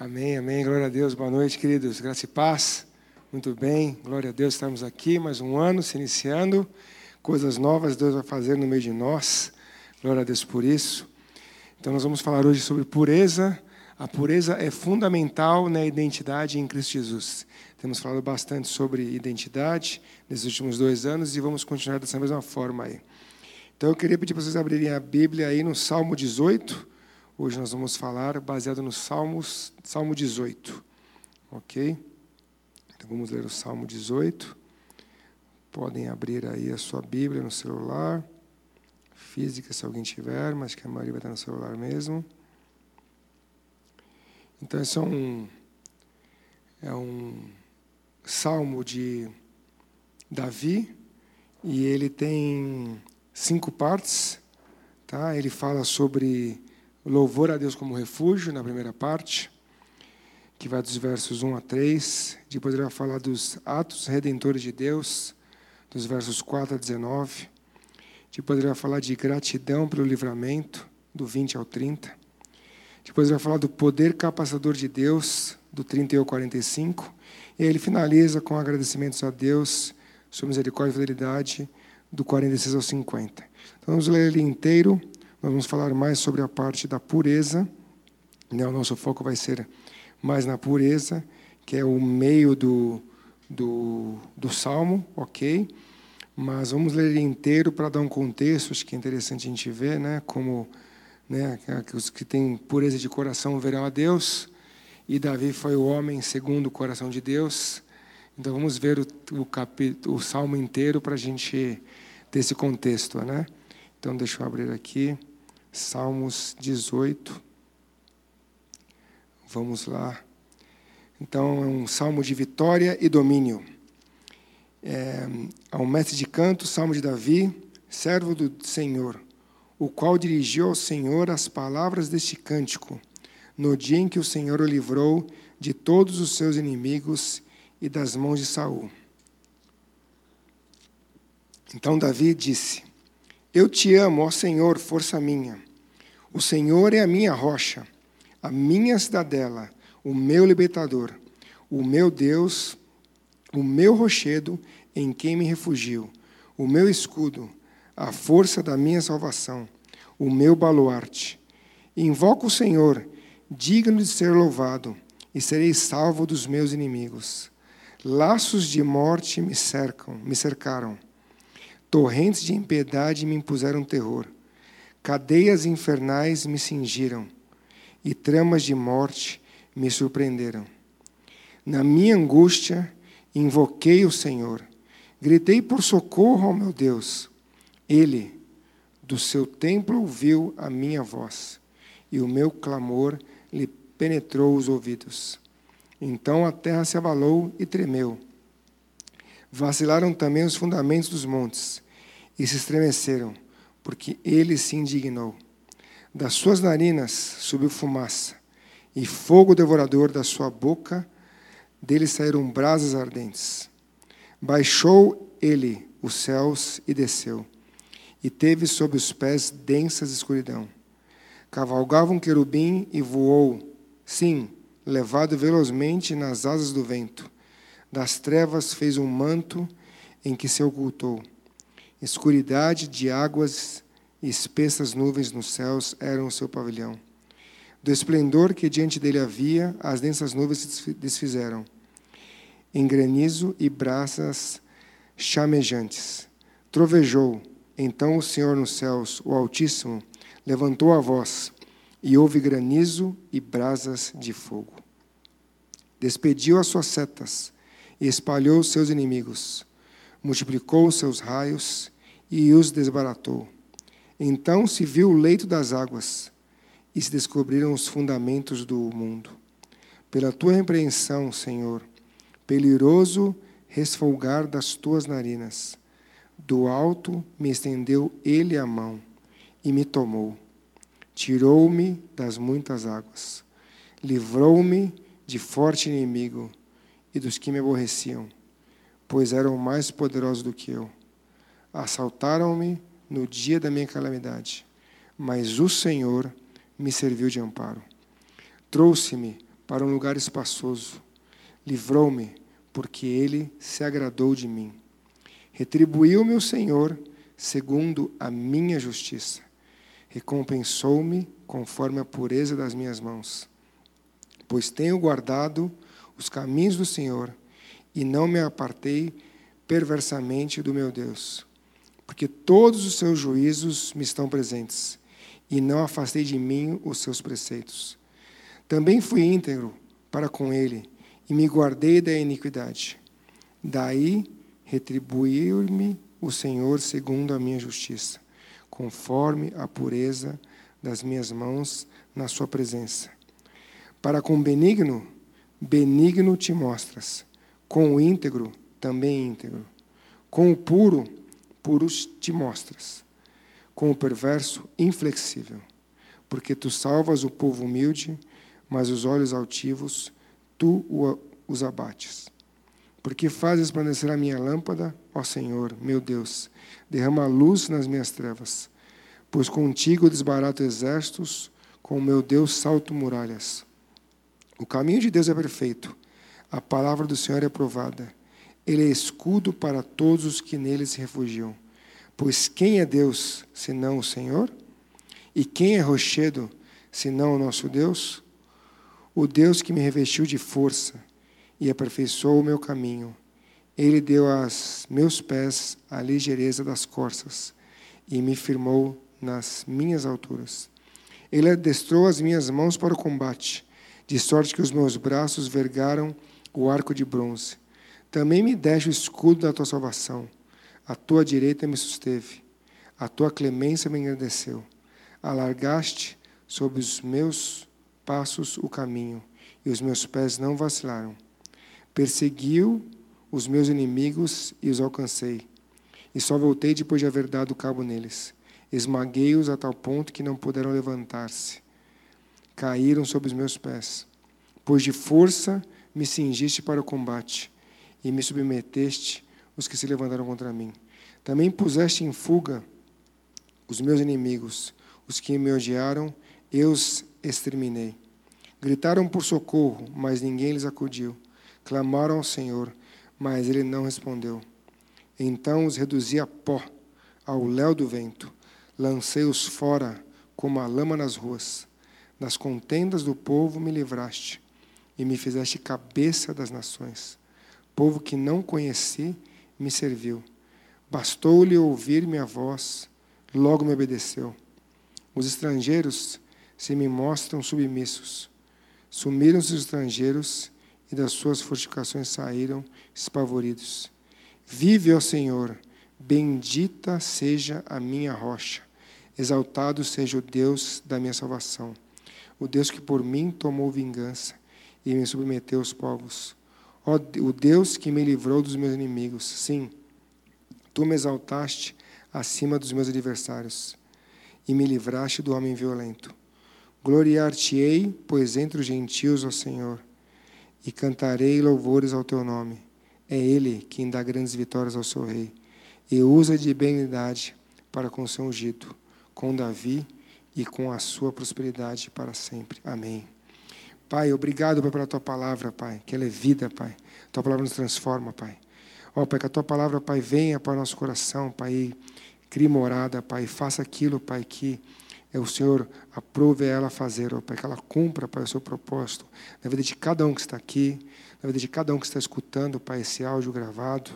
Amém, amém. Glória a Deus. Boa noite, queridos. Graça e paz. Muito bem. Glória a Deus. Estamos aqui mais um ano se iniciando. Coisas novas Deus vai fazer no meio de nós. Glória a Deus por isso. Então, nós vamos falar hoje sobre pureza. A pureza é fundamental na identidade em Cristo Jesus. Temos falado bastante sobre identidade nesses últimos dois anos e vamos continuar dessa mesma forma aí. Então, eu queria pedir para vocês abrirem a Bíblia aí no Salmo 18. Hoje nós vamos falar baseado no Salmos, Salmo 18. Ok? Então vamos ler o Salmo 18. Podem abrir aí a sua Bíblia no celular. Física, se alguém tiver, mas que a maioria vai estar no celular mesmo. Então, esse é um, é um salmo de Davi, e ele tem cinco partes. Tá? Ele fala sobre louvor a Deus como refúgio, na primeira parte, que vai dos versos 1 a 3. Depois ele vai falar dos atos redentores de Deus, dos versos 4 a 19. Depois ele vai falar de gratidão pelo livramento, do 20 ao 30. Depois ele vai falar do poder capacitador de Deus, do 30 ao 45. E aí ele finaliza com agradecimentos a Deus, sua misericórdia e fidelidade, do 46 ao 50. Então vamos ler ele inteiro nós vamos falar mais sobre a parte da pureza. Né? O nosso foco vai ser mais na pureza, que é o meio do, do, do salmo, ok? Mas vamos ler ele inteiro para dar um contexto, acho que é interessante a gente ver, né? Como né, os que têm pureza de coração verão a Deus, e Davi foi o homem segundo o coração de Deus. Então vamos ver o, o, capítulo, o salmo inteiro para a gente ter esse contexto, né? Então deixa eu abrir aqui. Salmos 18. Vamos lá. Então, é um salmo de vitória e domínio. É, um mestre de canto, salmo de Davi, servo do Senhor, o qual dirigiu ao Senhor as palavras deste cântico, no dia em que o Senhor o livrou de todos os seus inimigos e das mãos de Saul. Então Davi disse: eu te amo, ó Senhor, força minha. O Senhor é a minha rocha, a minha cidadela, o meu libertador, o meu Deus, o meu rochedo em quem me refugio, o meu escudo, a força da minha salvação, o meu baluarte. Invoco o Senhor, digno de ser louvado, e serei salvo dos meus inimigos. Laços de morte me cercam, me cercaram Torrentes de impiedade me impuseram terror. Cadeias infernais me cingiram e tramas de morte me surpreenderam. Na minha angústia, invoquei o Senhor. Gritei por socorro ao meu Deus. Ele, do seu templo, ouviu a minha voz, e o meu clamor lhe penetrou os ouvidos. Então a terra se abalou e tremeu Vacilaram também os fundamentos dos montes e se estremeceram, porque ele se indignou. Das suas narinas subiu fumaça, e fogo devorador da sua boca, dele saíram brasas ardentes. Baixou ele os céus e desceu, e teve sob os pés densas escuridão. Cavalgava um querubim e voou, sim, levado velozmente nas asas do vento das trevas fez um manto em que se ocultou. Escuridade de águas e espessas nuvens nos céus eram o seu pavilhão. Do esplendor que diante dele havia, as densas nuvens se desfizeram. Em granizo e brasas chamejantes. Trovejou. Então o Senhor nos céus, o Altíssimo, levantou a voz, e houve granizo e brasas de fogo. Despediu as suas setas e espalhou seus inimigos, multiplicou seus raios e os desbaratou. Então se viu o leito das águas e se descobriram os fundamentos do mundo. Pela tua repreensão, Senhor, peliroso resfolgar das tuas narinas, do alto me estendeu ele a mão e me tomou. Tirou-me das muitas águas, livrou-me de forte inimigo e dos que me aborreciam, pois eram mais poderosos do que eu. Assaltaram-me no dia da minha calamidade, mas o Senhor me serviu de amparo. Trouxe-me para um lugar espaçoso. Livrou-me, porque ele se agradou de mim. Retribuiu-me o Senhor segundo a minha justiça. Recompensou-me conforme a pureza das minhas mãos. Pois tenho guardado os caminhos do Senhor e não me apartei perversamente do meu Deus. Porque todos os seus juízos me estão presentes e não afastei de mim os seus preceitos. Também fui íntegro para com ele e me guardei da iniquidade. Daí retribuiu-me o Senhor segundo a minha justiça, conforme a pureza das minhas mãos na sua presença. Para com benigno, benigno te mostras, com o íntegro, também íntegro. Com o puro, puros te mostras com o perverso inflexível, porque tu salvas o povo humilde, mas os olhos altivos tu os abates. Porque fazes resplandecer a minha lâmpada, ó Senhor, meu Deus, derrama luz nas minhas trevas. Pois contigo desbarato exércitos, com o meu Deus salto muralhas. O caminho de Deus é perfeito, a palavra do Senhor é provada. Ele é escudo para todos os que nele se refugiam. Pois quem é Deus senão o Senhor? E quem é rochedo senão o nosso Deus? O Deus que me revestiu de força e aperfeiçoou o meu caminho. Ele deu aos meus pés a ligeireza das corças e me firmou nas minhas alturas. Ele adestrou as minhas mãos para o combate, de sorte que os meus braços vergaram o arco de bronze. Também me deste o escudo da tua salvação. A tua direita me susteve, a tua clemência me engrandeceu. Alargaste sob os meus passos o caminho, e os meus pés não vacilaram. Perseguiu os meus inimigos e os alcancei. E só voltei depois de haver dado cabo neles. Esmaguei-os a tal ponto que não puderam levantar-se. Caíram sob os meus pés. Pois de força me cingiste para o combate e me submeteste os que se levantaram contra mim. Também puseste em fuga os meus inimigos, os que me odiaram, eu os exterminei. Gritaram por socorro, mas ninguém lhes acudiu. Clamaram ao Senhor, mas ele não respondeu. Então os reduzi a pó, ao léu do vento. Lancei-os fora, como a lama nas ruas. Das contendas do povo me livraste, e me fizeste cabeça das nações. Povo que não conheci, me serviu. Bastou-lhe ouvir minha voz, logo me obedeceu. Os estrangeiros se me mostram submissos. Sumiram-se os estrangeiros e das suas fortificações saíram espavoridos. Vive, ó Senhor, bendita seja a minha rocha, exaltado seja o Deus da minha salvação, o Deus que por mim tomou vingança e me submeteu aos povos. Ó o Deus que me livrou dos meus inimigos. Sim, tu me exaltaste acima dos meus adversários e me livraste do homem violento. Gloriar-te-ei, pois entre os gentios, ó Senhor, e cantarei louvores ao teu nome. É Ele quem dá grandes vitórias ao seu rei e usa de benignidade para com seu ungido, com Davi e com a sua prosperidade para sempre. Amém. Pai, obrigado pela tua palavra, Pai, que ela é vida, Pai. Tua palavra nos transforma, Pai. Ó, Pai, que a tua palavra, Pai, venha para o nosso coração, Pai, e crie morada, Pai. Faça aquilo, Pai, que é o Senhor aprove ela fazer, ó Pai, que ela cumpra, Pai, o seu propósito na vida de cada um que está aqui, na vida de cada um que está escutando, Pai, esse áudio gravado.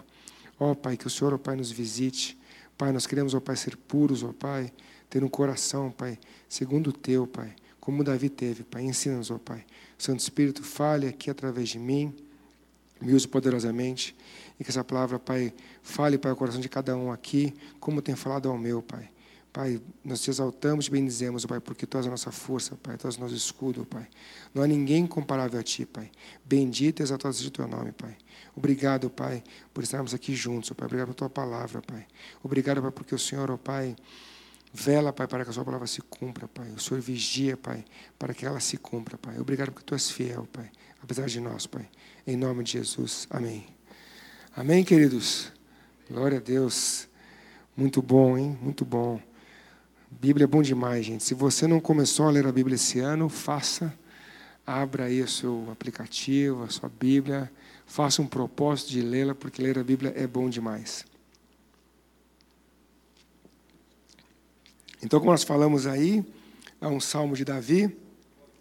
Ó Pai, que o Senhor, ó Pai, nos visite. Pai, nós queremos, ó Pai, ser puros, ó Pai, ter um coração, Pai, segundo o teu, Pai, como Davi teve, Pai. Ensina-nos, ó Pai, Santo Espírito, fale aqui através de mim, me use poderosamente, e que essa palavra, Pai, fale para o coração de cada um aqui, como tem falado ao meu, Pai. Pai, nós te exaltamos e bendizemos, Pai, porque Tu és a nossa força, Pai, Tu és o nosso escudo, Pai. Não há ninguém comparável a Ti, Pai. Bendito e exaltado seja o Teu nome, Pai. Obrigado, Pai, por estarmos aqui juntos, Pai. Obrigado pela Tua palavra, Pai. Obrigado, Pai, porque o Senhor, ó Pai, Vela, Pai, para que a Sua palavra se cumpra, Pai. O Senhor vigia, Pai, para que ela se cumpra, Pai. Obrigado porque Tu és fiel, Pai, apesar de nós, Pai. Em nome de Jesus. Amém. Amém, queridos? Glória a Deus. Muito bom, hein? Muito bom. Bíblia é bom demais, gente. Se você não começou a ler a Bíblia esse ano, faça. abra aí o seu aplicativo, a sua Bíblia, faça um propósito de lê-la, porque ler a Bíblia é bom demais. Então, como nós falamos aí, é um salmo de Davi,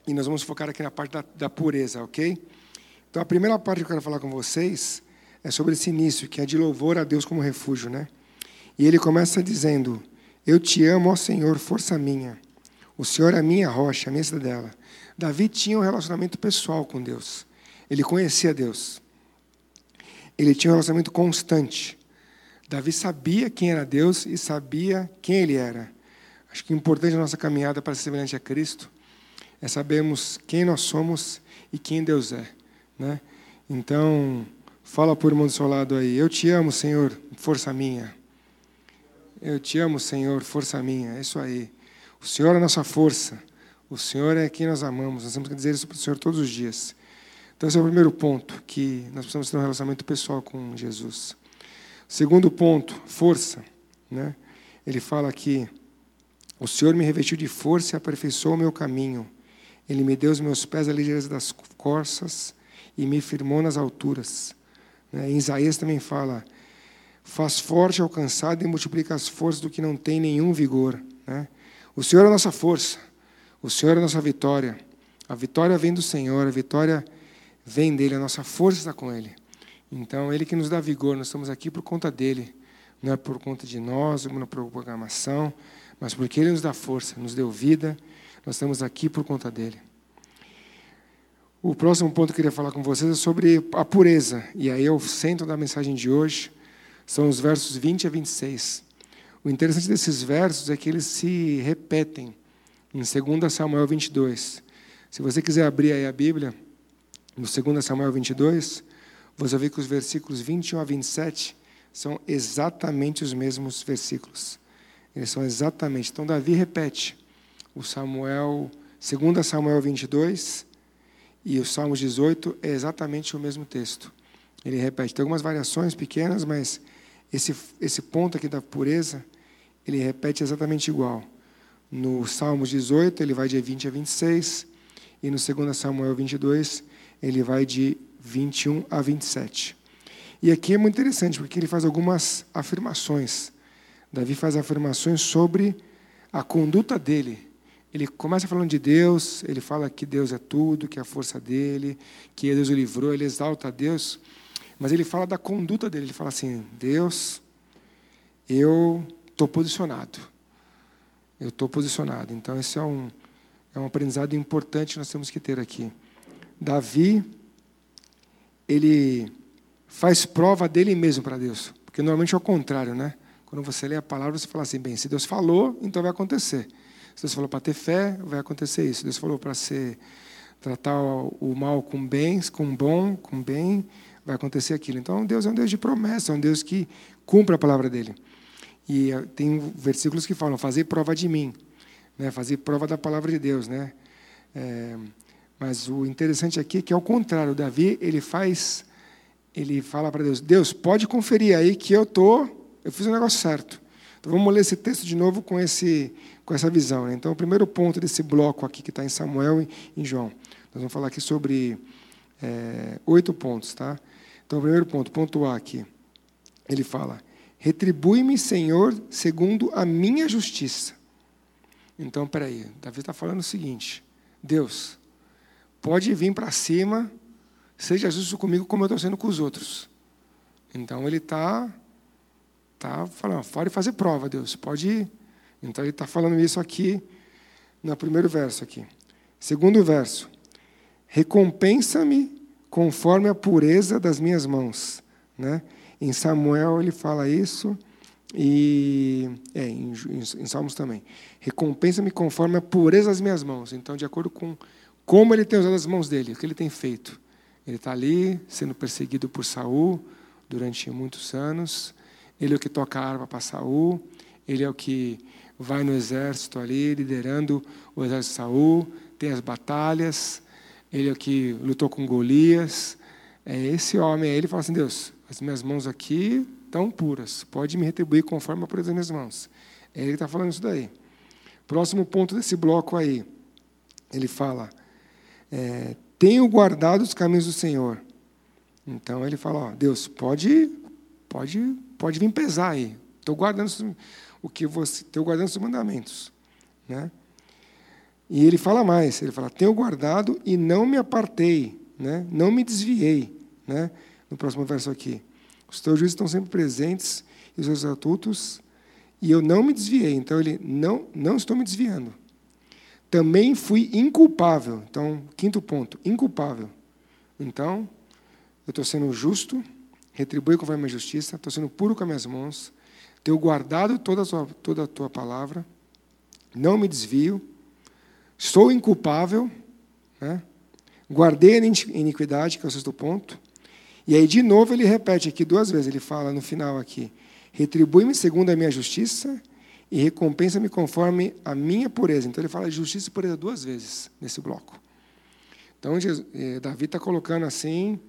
e nós vamos focar aqui na parte da, da pureza, ok? Então, a primeira parte que eu quero falar com vocês é sobre esse início, que é de louvor a Deus como refúgio, né? E ele começa dizendo: Eu te amo, ó Senhor, força minha. O Senhor é a minha rocha, a minha cidadela. Davi tinha um relacionamento pessoal com Deus. Ele conhecia Deus. Ele tinha um relacionamento constante. Davi sabia quem era Deus e sabia quem ele era. Acho que o importante na nossa caminhada para ser semelhante a Cristo é sabermos quem nós somos e quem Deus é. Né? Então, fala por irmão do seu lado aí. Eu te amo, Senhor, força minha. Eu te amo, Senhor, força minha. É isso aí. O Senhor é a nossa força. O Senhor é quem nós amamos. Nós temos que dizer isso para o Senhor todos os dias. Então, esse é o primeiro ponto, que nós precisamos ter um relacionamento pessoal com Jesus. Segundo ponto, força. Né? Ele fala aqui: O Senhor me revestiu de força e aperfeiçoou o meu caminho. Ele me deu os meus pés a ligeireza das corças e me firmou nas alturas. Né? Em Isaías também fala: Faz forte ao cansado e multiplica as forças do que não tem nenhum vigor. Né? O Senhor é a nossa força. O Senhor é a nossa vitória. A vitória vem do Senhor, a vitória vem dele, a nossa força está com ele. Então, ele que nos dá vigor, nós estamos aqui por conta dele. Não é por conta de nós, não é por programação, mas porque ele nos dá força, nos deu vida, nós estamos aqui por conta dele. O próximo ponto que eu queria falar com vocês é sobre a pureza. E aí é o centro da mensagem de hoje. São os versos 20 a 26. O interessante desses versos é que eles se repetem em 2 Samuel 22. Se você quiser abrir aí a Bíblia, no 2 Samuel 22, você vê que os versículos 21 a 27 são exatamente os mesmos versículos. Eles são exatamente. Então, Davi repete o Samuel, 2 Samuel 22 e o Salmo 18 é exatamente o mesmo texto. Ele repete. Tem algumas variações pequenas, mas esse, esse ponto aqui da pureza, ele repete exatamente igual. No Salmos 18, ele vai de 20 a 26, e no 2 Samuel 22, ele vai de 21 a 27. E aqui é muito interessante, porque ele faz algumas afirmações. Davi faz afirmações sobre a conduta dele. Ele começa falando de Deus, ele fala que Deus é tudo, que é a força dele, que Deus o livrou, ele exalta a Deus, mas ele fala da conduta dele. Ele fala assim: Deus, eu estou posicionado eu estou posicionado. Então, esse é um, é um aprendizado importante que nós temos que ter aqui. Davi, ele faz prova dele mesmo para Deus. Porque normalmente é o contrário, né? Quando você lê a palavra, você fala assim: bem, se Deus falou, então vai acontecer. Se Deus falou para ter fé, vai acontecer isso. Se Deus falou para ser tratar o mal com bens, com bom, com bem, vai acontecer aquilo. Então, Deus é um Deus de promessa, é um Deus que cumpre a palavra dele. E eh, tem versículos que falam: fazer prova de mim, né? fazer prova da palavra de Deus. Né? É, mas o interessante aqui é que, ao contrário, Davi ele faz, ele fala para Deus: Deus, pode conferir aí que eu tô, eu fiz o negócio certo. Então vamos ler esse texto de novo com esse, com essa visão. Né? Então, o primeiro ponto desse bloco aqui que está em Samuel e em João, nós vamos falar aqui sobre é, oito pontos, tá? Então, o primeiro ponto, ponto A aqui, ele fala: Retribui-me, Senhor, segundo a minha justiça. Então, peraí, Davi está falando o seguinte: Deus, pode vir para cima, seja justo comigo como eu estou sendo com os outros. Então, ele está tá falando, pode fazer prova, Deus, pode ir. Então, ele está falando isso aqui no primeiro verso aqui. Segundo verso, recompensa-me conforme a pureza das minhas mãos, né? Em Samuel ele fala isso e é, em, em Salmos também. Recompensa-me conforme a pureza das minhas mãos. Então, de acordo com como ele tem usado as mãos dele, o que ele tem feito. Ele está ali sendo perseguido por Saul durante muitos anos. Ele é o que toca a arma para Saul. Ele é o que vai no exército ali, liderando o exército de Saul. Tem as batalhas. Ele é o que lutou com Golias. É esse homem. Aí ele fala assim: Deus, as minhas mãos aqui estão puras. Pode me retribuir conforme a pureza das minhas mãos. É ele que está falando isso daí. Próximo ponto desse bloco aí. Ele fala: é, tenho guardado os caminhos do Senhor. Então ele fala: ó, Deus, pode, pode, pode vir pesar aí. Estou guardando o que você, estou guardando os mandamentos, né? E ele fala mais, ele fala: tenho guardado e não me apartei, né? Não me desviei, né? No próximo verso aqui, os teus juízes estão sempre presentes e os seus estatutos e eu não me desviei. Então ele não não estou me desviando. Também fui inculpável. Então, quinto ponto, inculpável. Então, eu estou sendo justo, retribui conforme a minha justiça, estou sendo puro com as minhas mãos, tenho guardado toda a, tua, toda a tua palavra, não me desvio, sou inculpável, né? guardei a iniquidade, que é o sexto ponto. E aí, de novo, ele repete aqui duas vezes, ele fala no final aqui, retribui-me segundo a minha justiça e recompensa-me conforme a minha pureza. Então ele fala justiça e pureza duas vezes nesse bloco. Então eh, Davi está colocando assim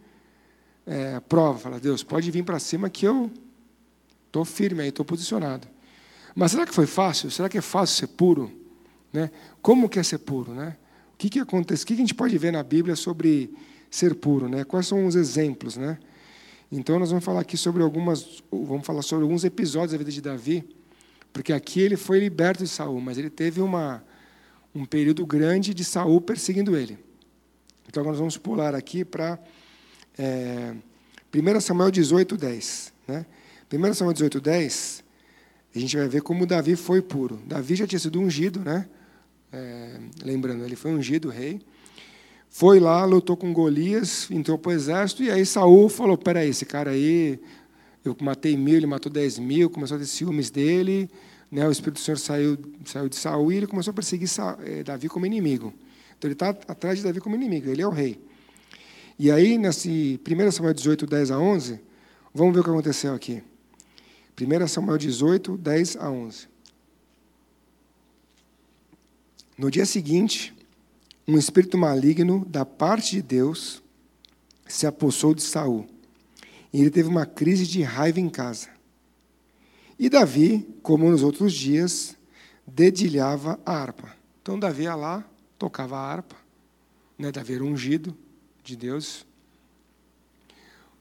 é, prova, fala Deus pode vir para cima que eu estou firme aí, estou posicionado. Mas será que foi fácil? Será que é fácil ser puro? Né? Como que é ser puro, né? O que que acontece? O que a gente pode ver na Bíblia sobre ser puro, né? Quais são os exemplos, né? Então nós vamos falar aqui sobre algumas, vamos falar sobre alguns episódios da vida de Davi porque aqui ele foi liberto de Saul, mas ele teve uma, um período grande de Saul perseguindo ele. Então nós vamos pular aqui para é, 1 Samuel 18, 10. Né? 1 Samuel 18, 10, a gente vai ver como Davi foi puro. Davi já tinha sido ungido, né? É, lembrando, ele foi ungido rei. Foi lá, lutou com Golias, entrou para o exército, e aí Saul falou: peraí, esse cara aí eu matei mil, ele matou dez mil, começou a ter ciúmes dele, né, o Espírito do Senhor saiu, saiu de Saul e ele começou a perseguir eh, Davi como inimigo. Então ele está atrás de Davi como inimigo, ele é o rei. E aí, nesse 1 Samuel 18, 10 a 11, vamos ver o que aconteceu aqui. 1 Samuel 18, 10 a 11. No dia seguinte, um espírito maligno da parte de Deus se apossou de Saul e ele teve uma crise de raiva em casa. E Davi, como nos outros dias, dedilhava a harpa. Então Davi ia lá, tocava a harpa. Né? Davi era ungido de Deus.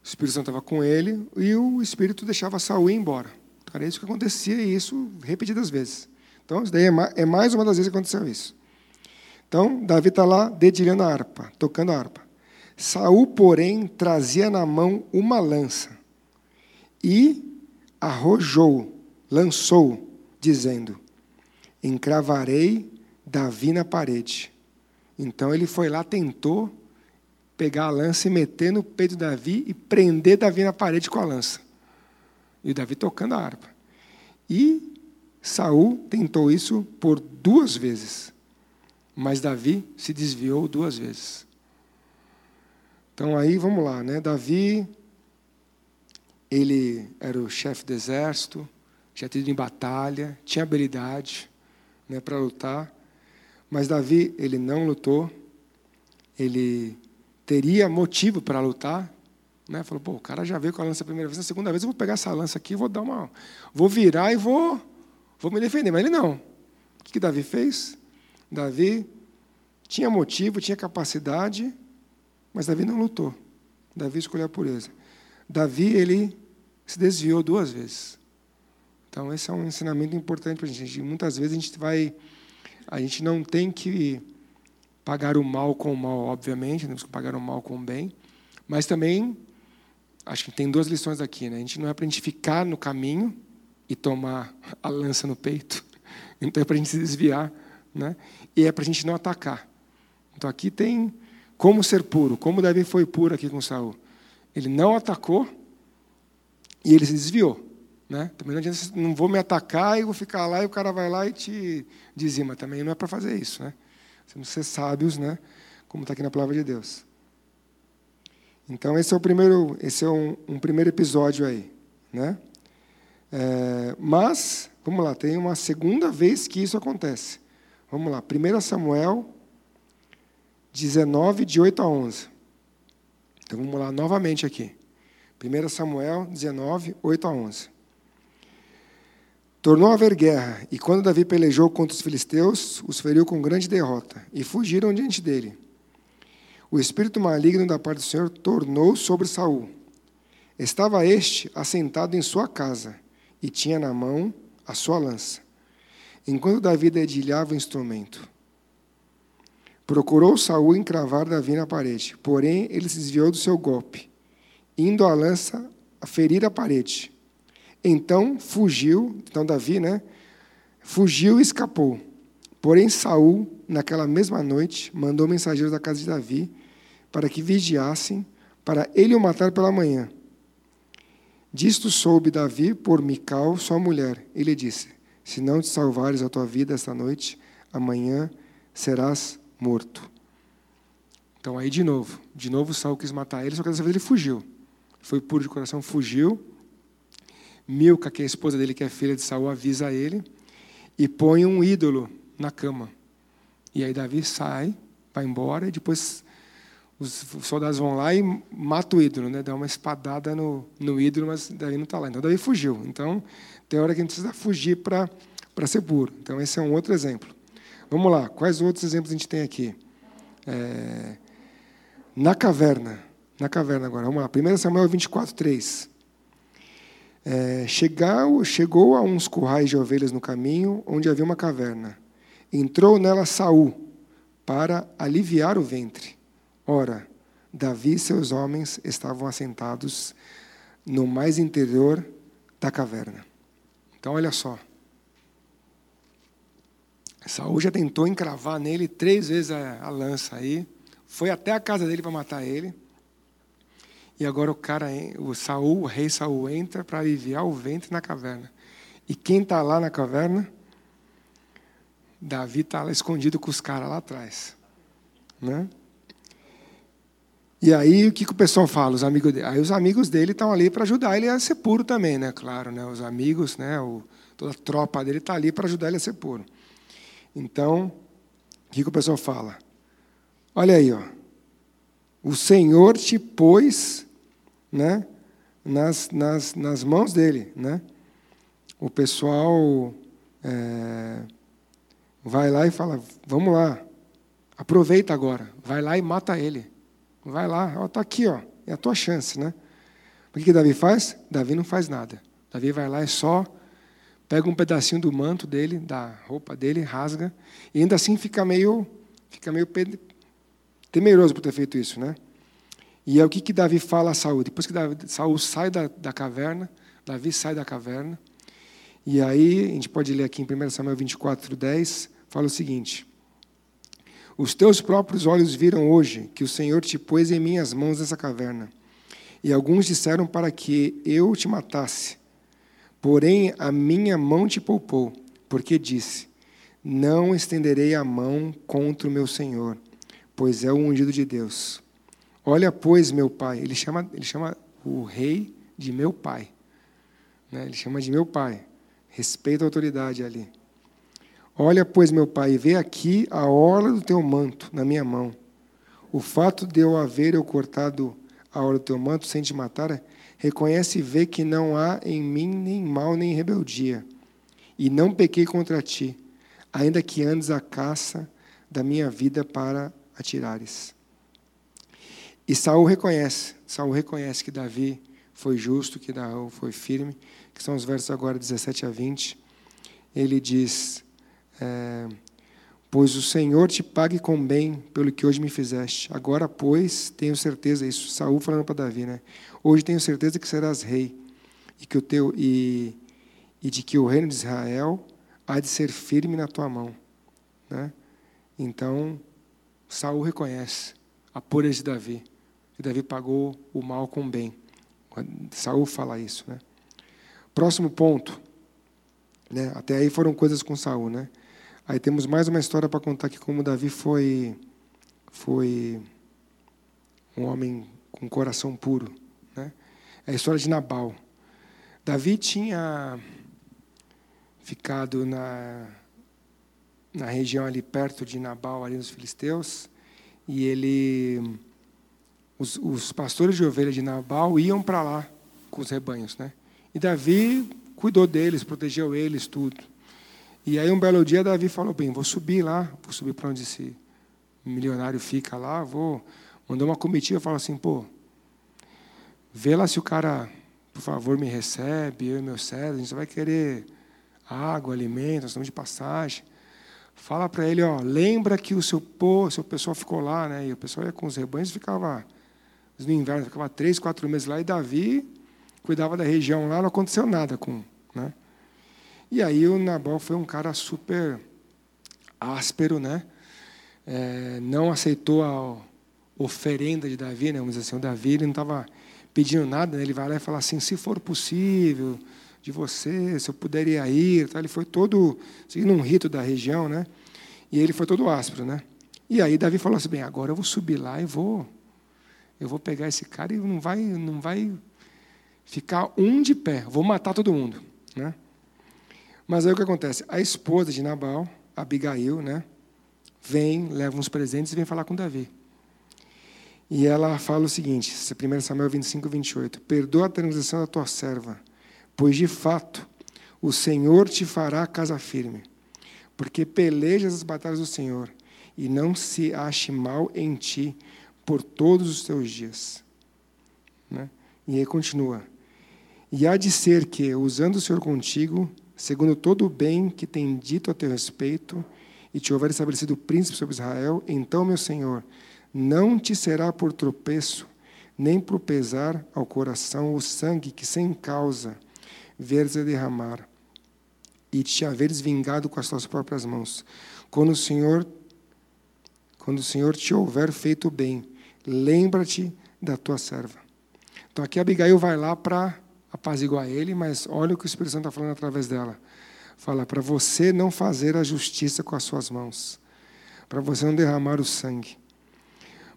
O Espírito Santo estava com ele e o Espírito deixava Saul ir embora. Era isso que acontecia e isso repetidas vezes. Então, isso daí é, é mais uma das vezes que aconteceu isso. Então, Davi está lá dedilhando a harpa, tocando a harpa. Saul, porém, trazia na mão uma lança e arrojou, lançou, dizendo: Encravarei Davi na parede. Então ele foi lá, tentou pegar a lança e meter no peito de Davi e prender Davi na parede com a lança. E Davi tocando a harpa. E Saul tentou isso por duas vezes. Mas Davi se desviou duas vezes. Então aí vamos lá, né? Davi, ele era o chefe do exército, tinha tido em batalha, tinha habilidade né, para lutar, mas Davi ele não lutou, ele teria motivo para lutar, né? Falou, pô, o cara já veio com a lança a primeira vez, a segunda vez eu vou pegar essa lança aqui, vou dar uma, vou virar e vou, vou me defender. Mas ele não. O que, que Davi fez? Davi tinha motivo, tinha capacidade, mas Davi não lutou. Davi escolheu a pureza. Davi, ele se desviou duas vezes. Então, esse é um ensinamento importante para a gente. Muitas vezes a gente vai. A gente não tem que pagar o mal com o mal, obviamente, temos que pagar o mal com o bem. Mas também, acho que tem duas lições aqui. Né? A gente não é para a gente ficar no caminho e tomar a lança no peito. Então é para a gente se desviar. Né? E é para a gente não atacar. Então aqui tem como ser puro? Como Davi foi puro aqui com Saul? Ele não atacou e ele se desviou. Né? Também não adianta, não vou me atacar e vou ficar lá e o cara vai lá e te dizima. Também não é para fazer isso. Né? Que ser sábios, né? como está aqui na palavra de Deus. Então esse é o primeiro, esse é um, um primeiro episódio aí, né? É, mas vamos lá, tem uma segunda vez que isso acontece. Vamos lá, 1 Samuel 19, de 8 a 11. Então vamos lá novamente aqui. 1 Samuel 19, 8 a 11. Tornou a haver guerra, e quando Davi pelejou contra os filisteus, os feriu com grande derrota, e fugiram diante dele. o espírito maligno da parte do Senhor tornou sobre Saul. Estava este assentado em sua casa e tinha na mão a sua lança, enquanto Davi dedilhava o instrumento. Procurou Saul encravar Davi na parede, porém ele se desviou do seu golpe, indo a lança a ferir a parede. Então fugiu, então Davi, né? Fugiu e escapou. Porém Saul, naquela mesma noite, mandou mensageiros da casa de Davi para que vigiassem, para ele o matar pela manhã. Disto soube Davi por Mical, sua mulher. Ele disse: Se não te salvares a tua vida esta noite, amanhã serás morto. Então aí de novo, de novo Saul quis matar ele, só que dessa vez ele fugiu. Foi puro de coração, fugiu. Milca, que é a esposa dele, que é filha de Saul, avisa ele e põe um ídolo na cama. E aí Davi sai, vai embora e depois os soldados vão lá e matam o ídolo, né? Dá uma espadada no, no ídolo, mas Davi não está lá. Então Davi fugiu. Então tem hora que a gente precisa fugir para ser puro. Então esse é um outro exemplo. Vamos lá, quais outros exemplos a gente tem aqui? É, na caverna, na caverna agora, vamos lá, 1 Samuel 24, 3. É, chegou, chegou a uns currais de ovelhas no caminho, onde havia uma caverna. Entrou nela Saul, para aliviar o ventre. Ora, Davi e seus homens estavam assentados no mais interior da caverna. Então, olha só. Saul já tentou encravar nele três vezes a, a lança aí, foi até a casa dele para matar ele. E agora o cara, o Saul, o rei Saul entra para aliviar o ventre na caverna. E quem está lá na caverna? Davi está lá escondido com os caras lá atrás, né? E aí o que, que o pessoal fala? Os amigos dele? Aí os amigos dele estão ali para ajudar ele a ser puro também, né? Claro, né? Os amigos, né? O, toda a tropa dele está ali para ajudar ele a ser puro. Então, o que, que o pessoal fala? Olha aí, ó. O Senhor te pôs né, nas, nas, nas mãos dele. Né? O pessoal é, vai lá e fala: vamos lá, aproveita agora, vai lá e mata ele. Vai lá, está aqui, ó, é a tua chance. Né? O que, Davi faz? Davi não faz nada. Davi vai lá e só pega um pedacinho do manto dele, da roupa dele, rasga, e ainda assim fica meio, fica meio temeroso por ter feito isso, né? E é o que, que Davi fala a Saul. Depois que Davi, Saul sai da, da caverna, Davi sai da caverna, e aí, a gente pode ler aqui em 1 Samuel 24, 10, fala o seguinte: Os teus próprios olhos viram hoje que o Senhor te pôs em minhas mãos nessa caverna. E alguns disseram para que eu te matasse. Porém, a minha mão te poupou, porque disse: Não estenderei a mão contra o meu Senhor, pois é o ungido de Deus. Olha, pois, meu pai. Ele chama, ele chama o rei de meu pai. Né? Ele chama de meu pai. Respeita a autoridade ali. Olha, pois, meu pai, vê aqui a orla do teu manto na minha mão. O fato de eu haver eu cortado a orla do teu manto sem te matar reconhece e vê que não há em mim nem mal nem rebeldia, e não pequei contra ti, ainda que andes a caça da minha vida para atirares. E Saul reconhece, Saul reconhece que Davi foi justo, que Davi foi firme, que são os versos agora 17 a 20. Ele diz: é, Pois o Senhor te pague com bem pelo que hoje me fizeste. Agora, pois, tenho certeza, isso, Saul falando para Davi, né? Hoje tenho certeza que serás rei e que o teu e, e de que o reino de Israel há de ser firme na tua mão, né? Então Saul reconhece a pureza de Davi, que Davi pagou o mal com o bem. Saul fala isso, né? Próximo ponto, né? Até aí foram coisas com Saul, né? Aí temos mais uma história para contar que como Davi foi foi um homem com coração puro. É a história de Nabal. Davi tinha ficado na, na região ali perto de Nabal, ali nos filisteus, e ele, os, os pastores de ovelhas de Nabal iam para lá com os rebanhos, né? E Davi cuidou deles, protegeu eles, tudo. E aí um belo dia Davi falou bem, vou subir lá, vou subir para onde esse milionário fica lá, vou mandou uma comitiva falou assim: pô, vê lá se o cara, por favor, me recebe, eu e meu servo, a gente vai querer água, alimento, nós estamos de passagem. Fala para ele, ó, lembra que o seu povo, seu pessoal ficou lá, né? E o pessoal ia com os rebanhos ficava no inverno, ficava três, quatro meses lá, e Davi cuidava da região lá, não aconteceu nada com. Né? E aí o Nabal foi um cara super áspero, né? É, não aceitou a oferenda de Davi, né? vamos dizer assim, o Davi ele não estava pedindo nada, né? ele vai lá e fala assim, se for possível, de você, se eu puderia ir, tá? ele foi todo, seguindo um rito da região, né? e ele foi todo áspero. Né? E aí Davi falou assim, bem, agora eu vou subir lá e vou eu vou pegar esse cara e não vai, não vai ficar um de pé, vou matar todo mundo. Né? Mas aí o que acontece? A esposa de Nabal, Abigail, né, vem, leva uns presentes e vem falar com Davi. E ela fala o seguinte, 1 Samuel 25, 28. Perdoa a transição da tua serva, pois de fato o Senhor te fará casa firme, porque pelejas as batalhas do Senhor, e não se ache mal em ti, por todos os teus dias. Né? E aí continua. E há de ser que, usando o Senhor contigo, segundo todo o bem que tem dito a teu respeito, e te houver estabelecido príncipe sobre Israel, então, meu Senhor, não te será por tropeço, nem por pesar ao coração o sangue que sem causa veres a derramar, e te haveres vingado com as tuas próprias mãos. Quando o Senhor, quando o Senhor te houver feito bem, lembra-te da tua serva. Então aqui Abigail vai lá para apaziguar ele, mas olha o que o Espírito Santo está falando através dela. Fala, para você não fazer a justiça com as suas mãos, para você não derramar o sangue,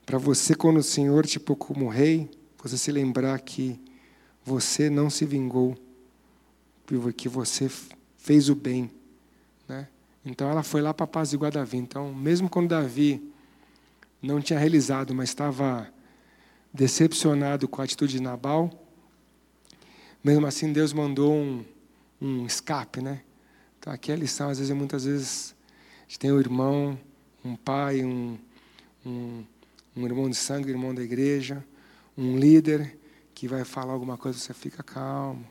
para você, quando o Senhor te pôs como rei, você se lembrar que você não se vingou, que você fez o bem. Né? Então ela foi lá para apaziguar Davi. Então, mesmo quando Davi não tinha realizado, mas estava decepcionado com a atitude de Nabal, mesmo assim Deus mandou um, um escape, né? Então aqui é a lição, às vezes, muitas vezes, a gente tem um irmão, um pai, um, um, um irmão de sangue, um irmão da igreja, um líder que vai falar alguma coisa, você fica calmo,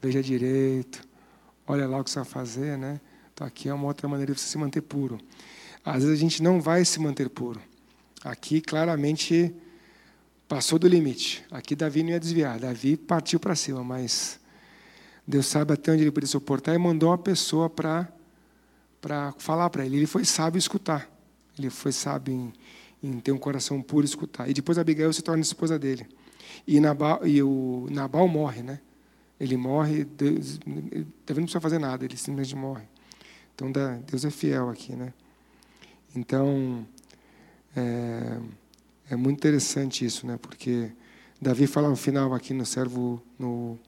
veja direito, olha lá o que você vai fazer, né? Então aqui é uma outra maneira de você se manter puro. Às vezes a gente não vai se manter puro. Aqui claramente passou do limite. Aqui Davi não ia desviar. Davi partiu para cima, mas Deus sabe até onde ele podia suportar e mandou uma pessoa para para falar para ele. Ele foi sábio escutar. Ele foi sábio em, em, ter um coração puro escutar. E depois Abigail se torna esposa dele. E, Nabal, e o Nabal morre, né? Ele morre, Deus, Davi não precisa fazer nada, ele simplesmente morre. Então Deus é fiel aqui, né? Então é, é muito interessante isso, né? Porque Davi fala no final aqui no servo, no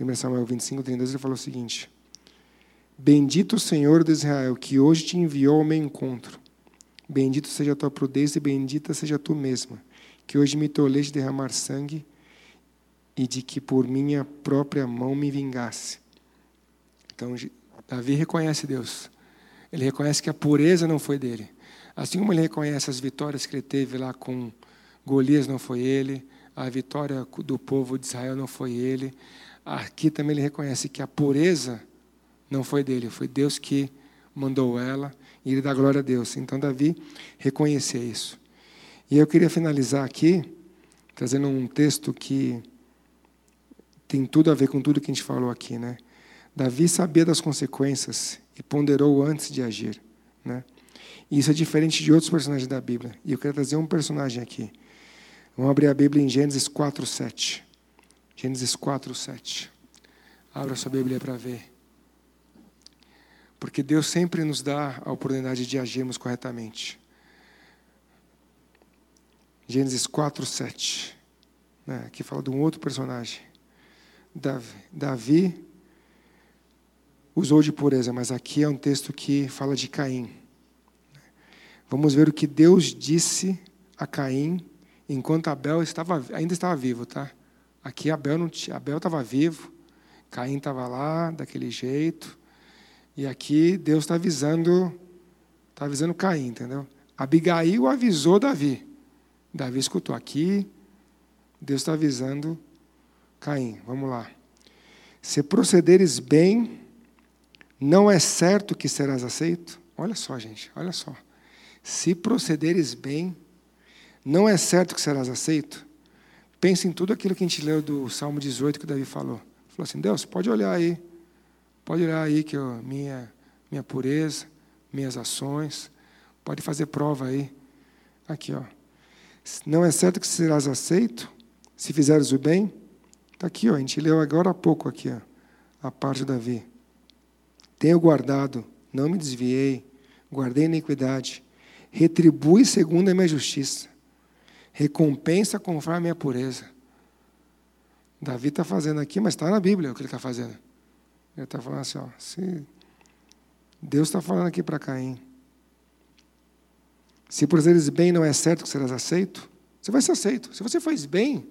1 Samuel 25, 32, ele falou o seguinte: Bendito o Senhor de Israel, que hoje te enviou ao meu encontro. Bendito seja a tua prudência e bendita seja tu mesma, que hoje me toleste de derramar sangue e de que por minha própria mão me vingasse. Então, Davi reconhece Deus. Ele reconhece que a pureza não foi dele. Assim como ele reconhece as vitórias que ele teve lá com Golias, não foi ele, a vitória do povo de Israel não foi ele. Aqui também ele reconhece que a pureza não foi dele, foi Deus que mandou ela e ele dá glória a Deus. Então Davi reconhecia isso. E eu queria finalizar aqui trazendo um texto que tem tudo a ver com tudo que a gente falou aqui, né? Davi sabia das consequências e ponderou antes de agir, né? E isso é diferente de outros personagens da Bíblia. E eu quero trazer um personagem aqui. Vamos abrir a Bíblia em Gênesis 4, 7. Gênesis 4, 7. Abra sua Bíblia para ver. Porque Deus sempre nos dá a oportunidade de agirmos corretamente. Gênesis 4, 7. Né? Aqui fala de um outro personagem. Davi, Davi usou de pureza, mas aqui é um texto que fala de Caim. Vamos ver o que Deus disse a Caim enquanto Abel estava, ainda estava vivo, tá? Aqui Abel não Abel estava vivo, Caim estava lá daquele jeito, e aqui Deus está avisando, está avisando Caim, entendeu? Abigail avisou Davi, Davi escutou. Aqui, Deus está avisando Caim. Vamos lá. Se procederes bem, não é certo que serás aceito? Olha só, gente, olha só. Se procederes bem, não é certo que serás aceito? Pense em tudo aquilo que a gente leu do Salmo 18 que Davi falou. Falou assim: Deus, pode olhar aí. Pode olhar aí que eu, minha, minha pureza, minhas ações. Pode fazer prova aí. Aqui, ó. Não é certo que serás aceito se fizeres o bem? Está aqui, ó. A gente leu agora há pouco aqui, ó, a parte de Davi. Tenho guardado, não me desviei, guardei a iniquidade. Retribui segundo a minha justiça recompensa conforme a minha pureza. Davi está fazendo aqui, mas está na Bíblia o que ele está fazendo. Ele está falando assim, ó, se Deus está falando aqui para Caim. Se por eles bem não é certo que serás aceito, você vai ser aceito. Se você faz bem,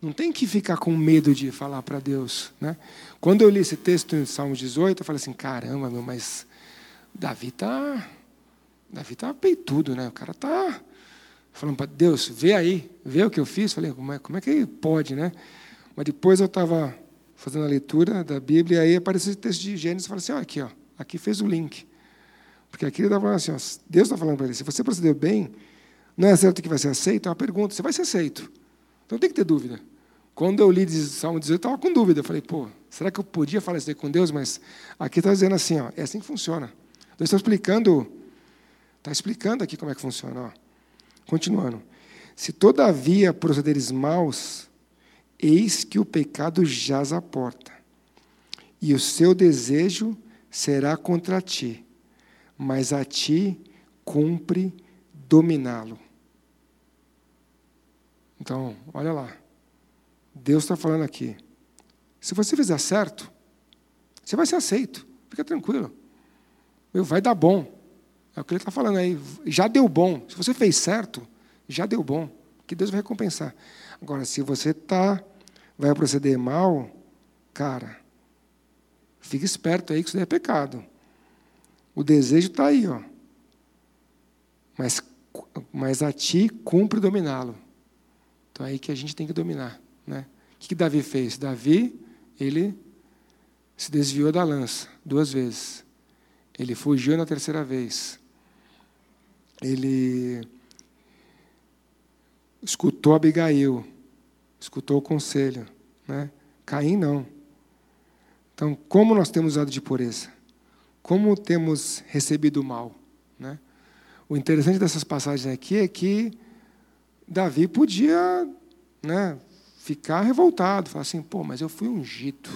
não tem que ficar com medo de falar para Deus. Né? Quando eu li esse texto em Salmo 18, eu falei assim, caramba, meu, mas Davi está Davi tá peitudo, né? O cara está falando para Deus, vê aí, vê o que eu fiz. Falei, como é, como é que pode, né? Mas depois eu estava fazendo a leitura da Bíblia e aí apareceu esse texto de Gênesis e falei assim, ó, aqui, ó, aqui fez o link. Porque aqui ele estava falando assim, ó, Deus está falando para ele, se você procedeu bem, não é certo que vai ser aceito? É uma pergunta, você vai ser aceito. Então tem que ter dúvida. Quando eu li Salmo 18, eu estava com dúvida. Eu falei, pô, será que eu podia falar isso aí com Deus? Mas aqui está dizendo assim, ó, é assim que funciona. Deus está explicando, está explicando aqui como é que funciona. Ó. Continuando. Se todavia procederes maus, eis que o pecado jaz à porta, e o seu desejo será contra ti, mas a ti cumpre dominá-lo. Então, olha lá. Deus está falando aqui. Se você fizer certo, você vai ser aceito. Fica tranquilo. Vai dar bom. É o que ele está falando aí. Já deu bom. Se você fez certo, já deu bom. Que Deus vai recompensar. Agora, se você tá, vai proceder mal, cara, fique esperto aí que isso daí é pecado. O desejo está aí, ó. Mas, mas a ti cumpre dominá-lo. Então é aí que a gente tem que dominar. Né? O que, que Davi fez? Davi, ele se desviou da lança duas vezes. Ele fugiu na terceira vez ele escutou Abigail, escutou o conselho. Né? Caim não. Então, como nós temos usado de pureza? Como temos recebido o mal? Né? O interessante dessas passagens aqui é que Davi podia né, ficar revoltado, falar assim: pô, mas eu fui ungido,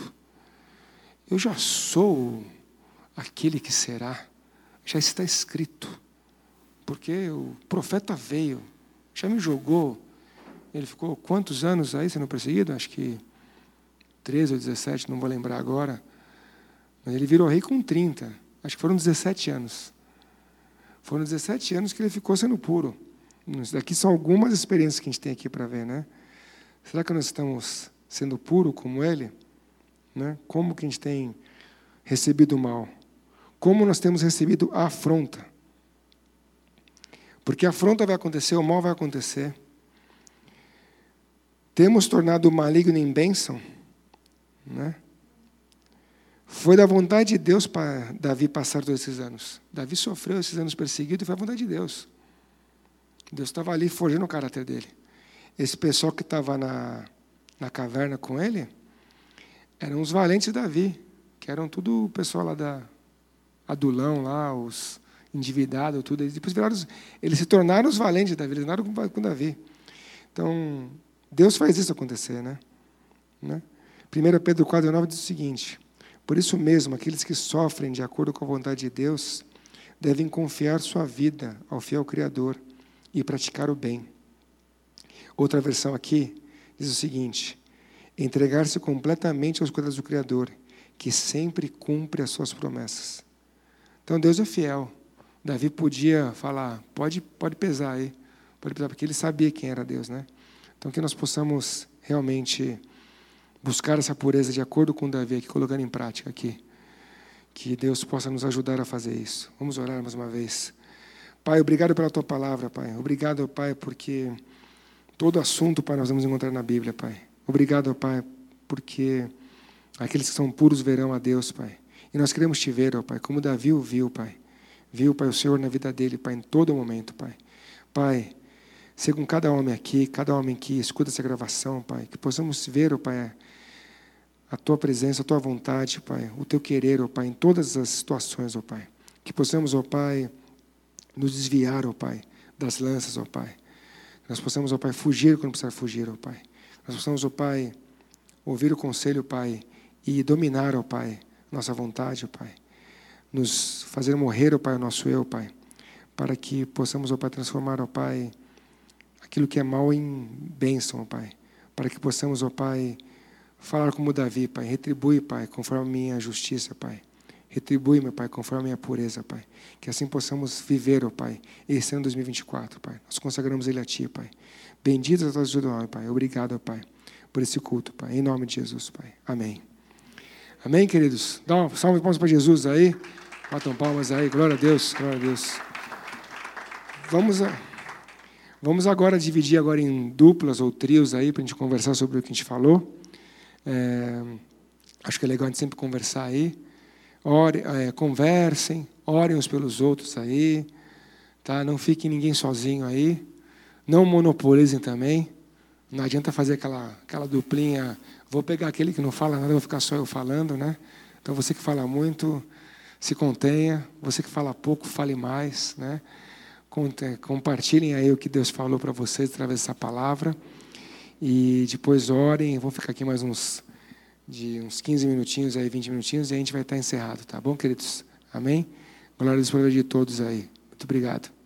eu já sou aquele que será, já está escrito porque o profeta veio, já me jogou. Ele ficou quantos anos aí sendo perseguido? Acho que 13 ou 17, não vou lembrar agora. Mas ele virou rei com 30. Acho que foram 17 anos. Foram 17 anos que ele ficou sendo puro. Isso daqui são algumas experiências que a gente tem aqui para ver, né? Será que nós estamos sendo puro como ele? Né? Como que a gente tem recebido o mal? Como nós temos recebido a afronta? Porque a afronta vai acontecer, o mal vai acontecer. Temos tornado o maligno em bênção. Né? Foi da vontade de Deus para Davi passar todos esses anos. Davi sofreu esses anos perseguido e foi a vontade de Deus. Deus estava ali forjando o caráter dele. Esse pessoal que estava na, na caverna com ele eram os valentes de Davi, que eram tudo o pessoal lá da Adulão, lá, os endividado, tudo. Eles depois viraram, eles se tornaram os valentes de Davi, eles tornaram com Davi. Então, Deus faz isso acontecer, né? né? 1 Pedro 4, 9 diz o seguinte: Por isso mesmo, aqueles que sofrem de acordo com a vontade de Deus devem confiar sua vida ao fiel Criador e praticar o bem. Outra versão aqui diz o seguinte: entregar-se completamente aos cuidados do Criador, que sempre cumpre as suas promessas. Então Deus é fiel. Davi podia falar, pode, pode pesar aí, pode pesar, porque ele sabia quem era Deus, né? Então que nós possamos realmente buscar essa pureza de acordo com Davi, aqui, colocando em prática aqui. Que Deus possa nos ajudar a fazer isso. Vamos orar mais uma vez. Pai, obrigado pela tua palavra, Pai. Obrigado, Pai, porque todo assunto, Pai, nós vamos encontrar na Bíblia, Pai. Obrigado, Pai, porque aqueles que são puros verão a Deus, Pai. E nós queremos te ver, ó Pai, como Davi o viu, Pai. Viu, Pai, o Senhor na vida dele, Pai, em todo momento, Pai. Pai, seja com cada homem aqui, cada homem que escuta essa gravação, Pai, que possamos ver, ó Pai, a Tua presença, a Tua vontade, Pai, o Teu querer, ó Pai, em todas as situações, ó Pai. Que possamos, ó Pai, nos desviar, ó Pai, das lanças, ó Pai. Nós possamos, ó Pai, fugir quando precisar fugir, ó Pai. Nós possamos, ó Pai, ouvir o conselho, Pai, e dominar, ó Pai, nossa vontade, ó Pai. Nos fazer morrer, ó Pai, o nosso eu, Pai. Para que possamos, ó Pai, transformar, ó Pai, aquilo que é mal em bênção, ó Pai. Para que possamos, ó Pai, falar como Davi, Pai. Retribui, Pai, conforme a minha justiça, Pai. Retribui, meu Pai, conforme a minha pureza, Pai. Que assim possamos viver, ó Pai, esse ano 2024, Pai. Nós consagramos ele a Ti, Pai. Bendito é o teu nome, Pai. Obrigado, ó Pai, por esse culto, Pai. Em nome de Jesus, Pai. Amém. Amém, queridos? Dá uma salva de palmas para Jesus aí. Batam palmas aí. Glória a Deus, glória a Deus. Vamos, a, vamos agora dividir agora em duplas ou trios aí para a gente conversar sobre o que a gente falou. É, acho que é legal a gente sempre conversar aí. Ore, é, conversem, orem uns pelos outros aí. Tá? Não fique ninguém sozinho aí. Não monopolizem também. Não adianta fazer aquela, aquela duplinha. Vou pegar aquele que não fala nada, vou ficar só eu falando, né? Então você que fala muito, se contenha. Você que fala pouco, fale mais, né? Compartilhem aí o que Deus falou para vocês através dessa palavra. E depois orem. Vou ficar aqui mais uns de uns 15 minutinhos aí, 20 minutinhos, e a gente vai estar encerrado, tá bom, queridos? Amém? Glória a Deus de todos aí. Muito obrigado.